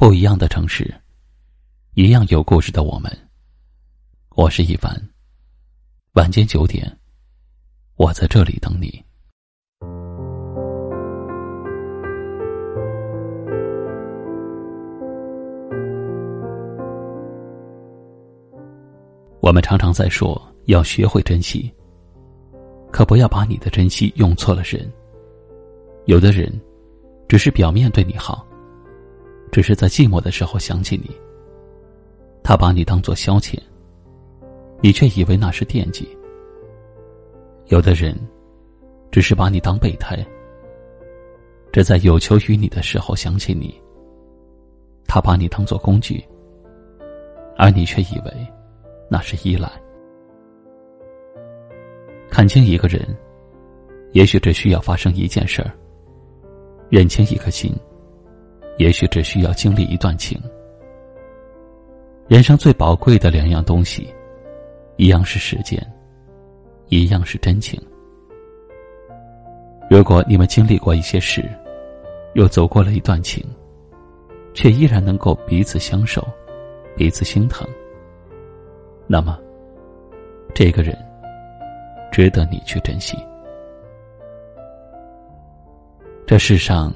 不一样的城市，一样有故事的我们。我是一凡。晚间九点，我在这里等你。我们常常在说要学会珍惜，可不要把你的珍惜用错了人。有的人，只是表面对你好。只是在寂寞的时候想起你，他把你当做消遣，你却以为那是惦记。有的人，只是把你当备胎，只在有求于你的时候想起你，他把你当做工具，而你却以为那是依赖。看清一个人，也许只需要发生一件事儿；认清一颗心。也许只需要经历一段情。人生最宝贵的两样东西，一样是时间，一样是真情。如果你们经历过一些事，又走过了一段情，却依然能够彼此相守，彼此心疼，那么，这个人值得你去珍惜。这世上。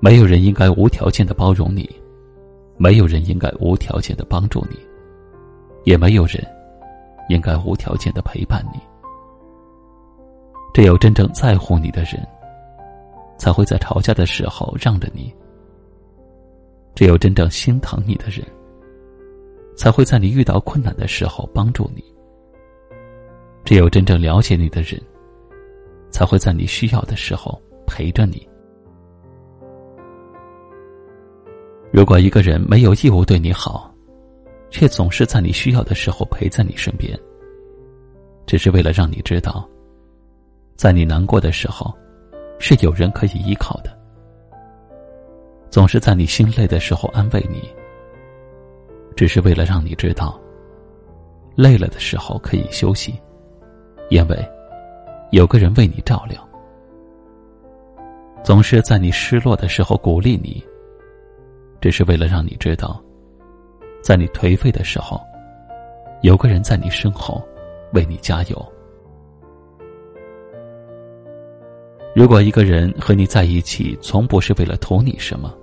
没有人应该无条件的包容你，没有人应该无条件的帮助你，也没有人应该无条件的陪伴你。只有真正在乎你的人，才会在吵架的时候让着你；只有真正心疼你的人，才会在你遇到困难的时候帮助你；只有真正了解你的人，才会在你需要的时候陪着你。如果一个人没有义务对你好，却总是在你需要的时候陪在你身边，只是为了让你知道，在你难过的时候，是有人可以依靠的；总是在你心累的时候安慰你，只是为了让你知道，累了的时候可以休息，因为有个人为你照料；总是在你失落的时候鼓励你。只是为了让你知道，在你颓废的时候，有个人在你身后为你加油。如果一个人和你在一起，从不是为了图你什么，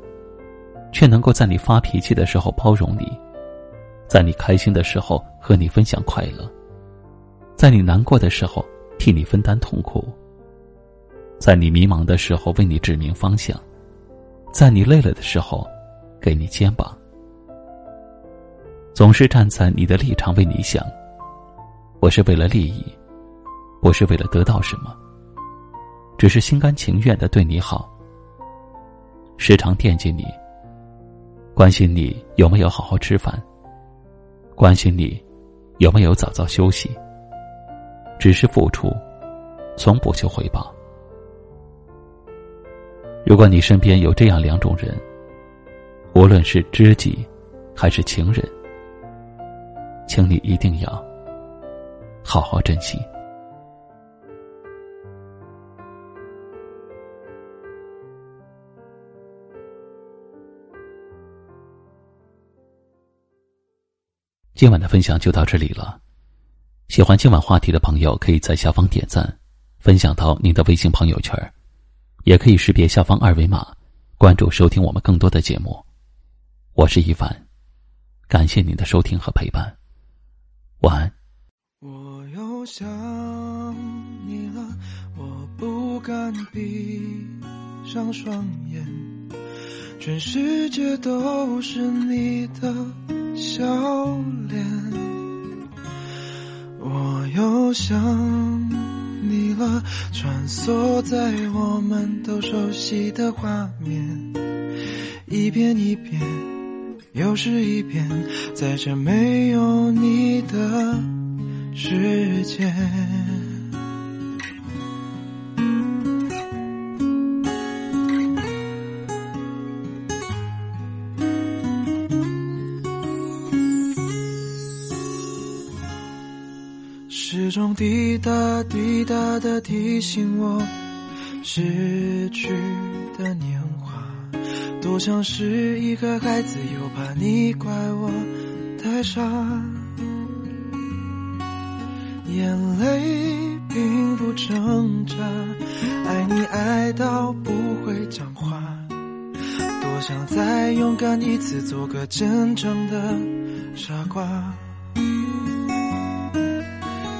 却能够在你发脾气的时候包容你，在你开心的时候和你分享快乐，在你难过的时候替你分担痛苦，在你迷茫的时候为你指明方向，在你累了的时候。给你肩膀，总是站在你的立场为你想。我是为了利益，不是为了得到什么，只是心甘情愿的对你好。时常惦记你，关心你有没有好好吃饭，关心你有没有早早休息。只是付出，从不求回报。如果你身边有这样两种人。无论是知己，还是情人，请你一定要好好珍惜。今晚的分享就到这里了。喜欢今晚话题的朋友，可以在下方点赞，分享到您的微信朋友圈，也可以识别下方二维码，关注收听我们更多的节目。我是一凡，感谢您的收听和陪伴，晚安。我又想你了，我不敢闭上双眼，全世界都是你的笑脸。我又想你了，穿梭在我们都熟悉的画面，一遍一遍。又是一遍，在这没有你的世界。时钟滴答滴答的提醒我，逝去的年华。多像是一个孩子，又怕你怪我太傻。眼泪并不挣扎，爱你爱到不会讲话。多想再勇敢一次，做个真正的傻瓜。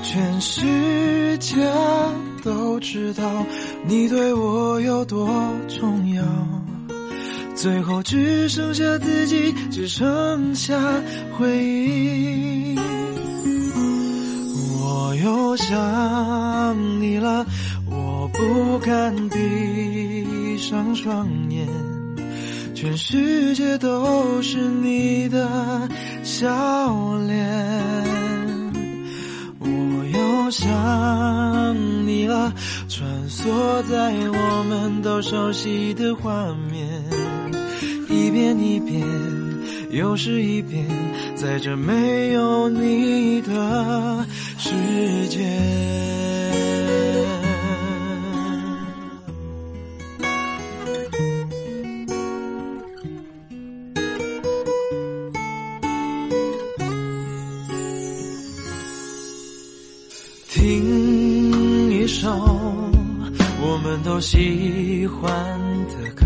全世界都知道你对我有多重要，最后只剩下自己，只剩下回忆。我又想你了，我不敢闭上双眼，全世界都是你的笑脸。我又想你了，穿梭在我们都熟悉的画面，一遍一遍，又是一遍，在这没有你的世界。听一首我们都喜欢的歌，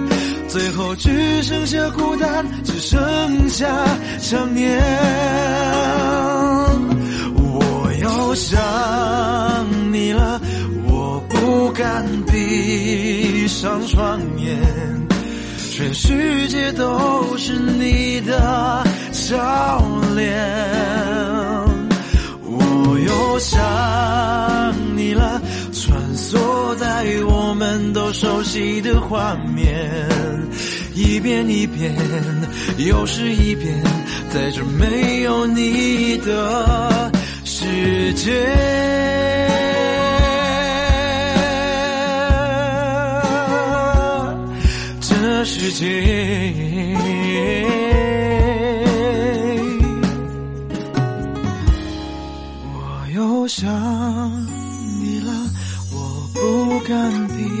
最后只剩下孤单，只剩下想念。我又想你了，我不敢闭上双眼，全世界都是你的笑脸。我又想熟悉的画面，一遍一遍，又是一遍，在这没有你的世界，这世界。我又想你了，我不敢闭